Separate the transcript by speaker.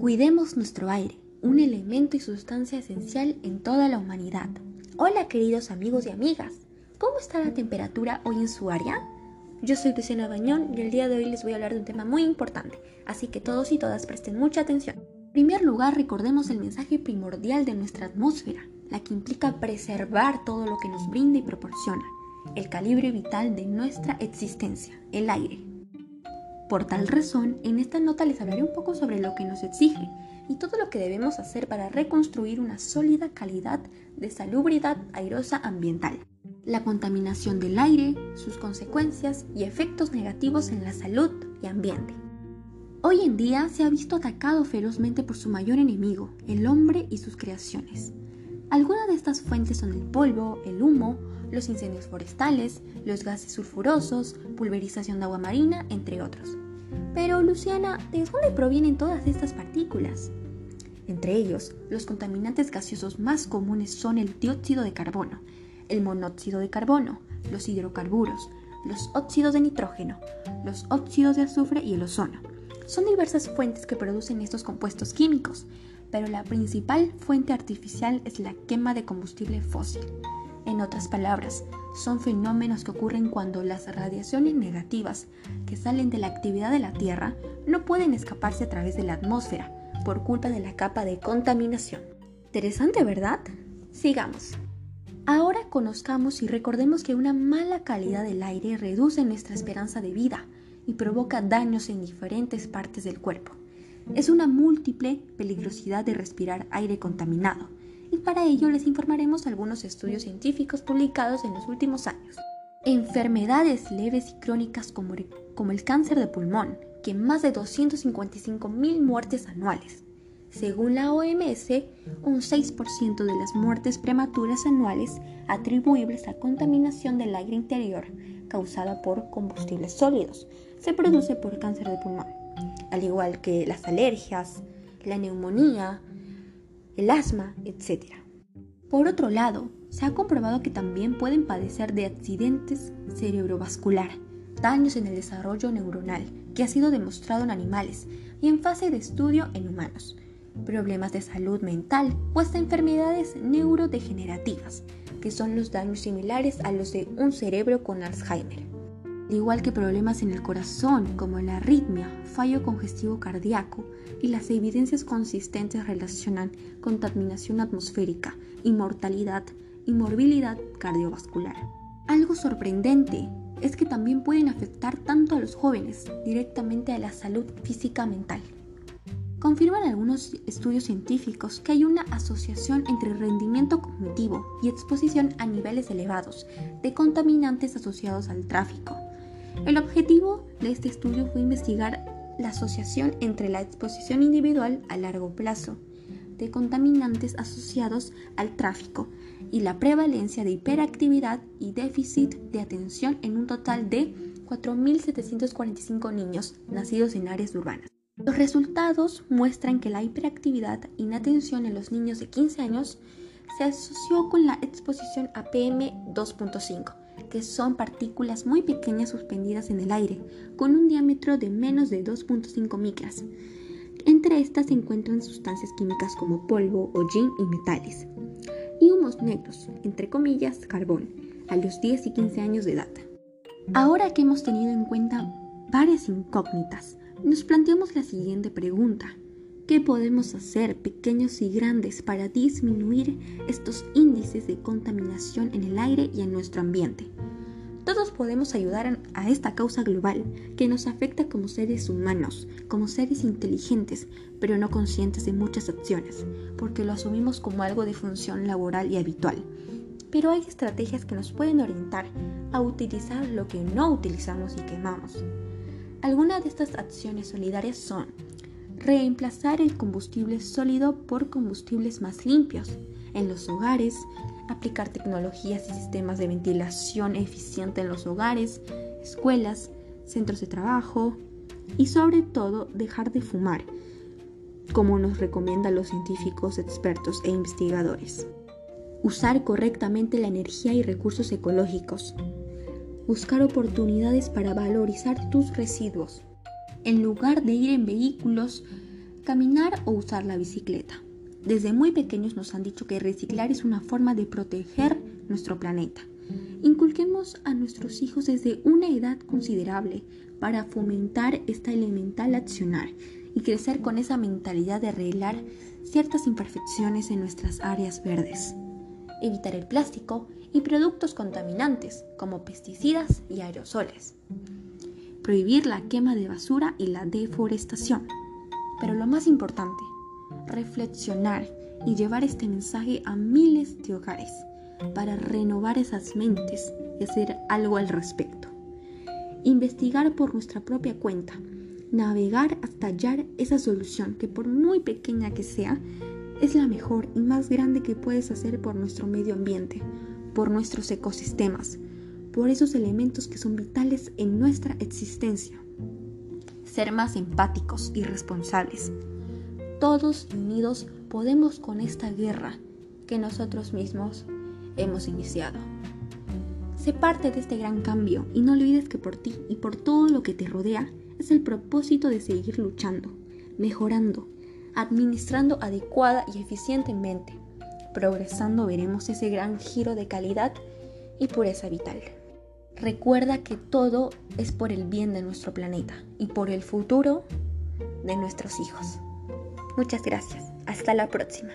Speaker 1: Cuidemos nuestro aire, un elemento y sustancia esencial en toda la humanidad. Hola queridos amigos y amigas, ¿cómo está la temperatura hoy en su área? Yo soy Luciana Bañón y el día de hoy les voy a hablar de un tema muy importante, así que todos y todas presten mucha atención. En primer lugar, recordemos el mensaje primordial de nuestra atmósfera, la que implica preservar todo lo que nos brinda y proporciona, el calibre vital de nuestra existencia, el aire. Por tal razón, en esta nota les hablaré un poco sobre lo que nos exige y todo lo que debemos hacer para reconstruir una sólida calidad de salubridad airosa ambiental. La contaminación del aire, sus consecuencias y efectos negativos en la salud y ambiente. Hoy en día se ha visto atacado ferozmente por su mayor enemigo, el hombre y sus creaciones. Algunas de estas fuentes son el polvo, el humo, los incendios forestales, los gases sulfurosos, pulverización de agua marina, entre otros. Pero, Luciana, ¿de dónde provienen todas estas partículas? Entre ellos, los contaminantes gaseosos más comunes son el dióxido de carbono, el monóxido de carbono, los hidrocarburos, los óxidos de nitrógeno, los óxidos de azufre y el ozono. Son diversas fuentes que producen estos compuestos químicos, pero la principal fuente artificial es la quema de combustible fósil. En otras palabras, son fenómenos que ocurren cuando las radiaciones negativas que salen de la actividad de la Tierra no pueden escaparse a través de la atmósfera por culpa de la capa de contaminación. Interesante, ¿verdad? Sigamos. Ahora conozcamos y recordemos que una mala calidad del aire reduce nuestra esperanza de vida y provoca daños en diferentes partes del cuerpo. Es una múltiple peligrosidad de respirar aire contaminado para ello les informaremos algunos estudios científicos publicados en los últimos años. Enfermedades leves y crónicas como, el cáncer de pulmón, que más de 255.000 muertes anuales. Según la OMS, un 6% de las muertes prematuras anuales atribuibles a contaminación del aire interior causada por combustibles sólidos se produce por cáncer de pulmón, al igual que las alergias, la neumonía, el asma, etc. Por otro lado, se ha comprobado que también pueden padecer de accidentes cerebrovascular, daños en el desarrollo neuronal, que ha sido demostrado en animales y en fase de estudio en humanos, problemas de salud mental hasta enfermedades neurodegenerativas, que son los daños similares a los de un cerebro con Alzheimer igual que problemas en el corazón como la arritmia, fallo congestivo cardíaco y las evidencias consistentes relacionan contaminación atmosférica, inmortalidad y morbilidad cardiovascular. Algo sorprendente es que también pueden afectar tanto a los jóvenes directamente a la salud física mental. Confirman algunos estudios científicos que hay una asociación entre rendimiento cognitivo y exposición a niveles elevados de contaminantes asociados al tráfico, el objetivo de este estudio fue investigar la asociación entre la exposición individual a largo plazo de contaminantes asociados al tráfico y la prevalencia de hiperactividad y déficit de atención en un total de 4.745 niños nacidos en áreas urbanas. Los resultados muestran que la hiperactividad e inatención en los niños de 15 años se asoció con la exposición a PM2.5 que son partículas muy pequeñas suspendidas en el aire, con un diámetro de menos de 2.5 micras. Entre estas se encuentran sustancias químicas como polvo, hollín y metales. Y humos negros, entre comillas, carbón, a los 10 y 15 años de edad. Ahora que hemos tenido en cuenta varias incógnitas, nos planteamos la siguiente pregunta. ¿Qué podemos hacer, pequeños y grandes, para disminuir estos índices de contaminación en el aire y en nuestro ambiente? Todos podemos ayudar a esta causa global que nos afecta como seres humanos, como seres inteligentes, pero no conscientes de muchas acciones, porque lo asumimos como algo de función laboral y habitual. Pero hay estrategias que nos pueden orientar a utilizar lo que no utilizamos y quemamos. Algunas de estas acciones solidarias son reemplazar el combustible sólido por combustibles más limpios en los hogares, aplicar tecnologías y sistemas de ventilación eficiente en los hogares, escuelas, centros de trabajo y sobre todo dejar de fumar, como nos recomiendan los científicos expertos e investigadores. Usar correctamente la energía y recursos ecológicos. Buscar oportunidades para valorizar tus residuos en lugar de ir en vehículos Caminar o usar la bicicleta. Desde muy pequeños nos han dicho que reciclar es una forma de proteger nuestro planeta. Inculquemos a nuestros hijos desde una edad considerable para fomentar esta elemental accionar y crecer con esa mentalidad de arreglar ciertas imperfecciones en nuestras áreas verdes. Evitar el plástico y productos contaminantes como pesticidas y aerosoles. Prohibir la quema de basura y la deforestación. Pero lo más importante, reflexionar y llevar este mensaje a miles de hogares para renovar esas mentes y hacer algo al respecto. Investigar por nuestra propia cuenta, navegar hasta hallar esa solución que por muy pequeña que sea, es la mejor y más grande que puedes hacer por nuestro medio ambiente, por nuestros ecosistemas, por esos elementos que son vitales en nuestra existencia. Ser más empáticos y responsables. Todos unidos podemos con esta guerra que nosotros mismos hemos iniciado. Sé parte de este gran cambio y no olvides que por ti y por todo lo que te rodea es el propósito de seguir luchando, mejorando, administrando adecuada y eficientemente. Progresando veremos ese gran giro de calidad y pureza vital. Recuerda que todo es por el bien de nuestro planeta y por el futuro de nuestros hijos. Muchas gracias. Hasta la próxima.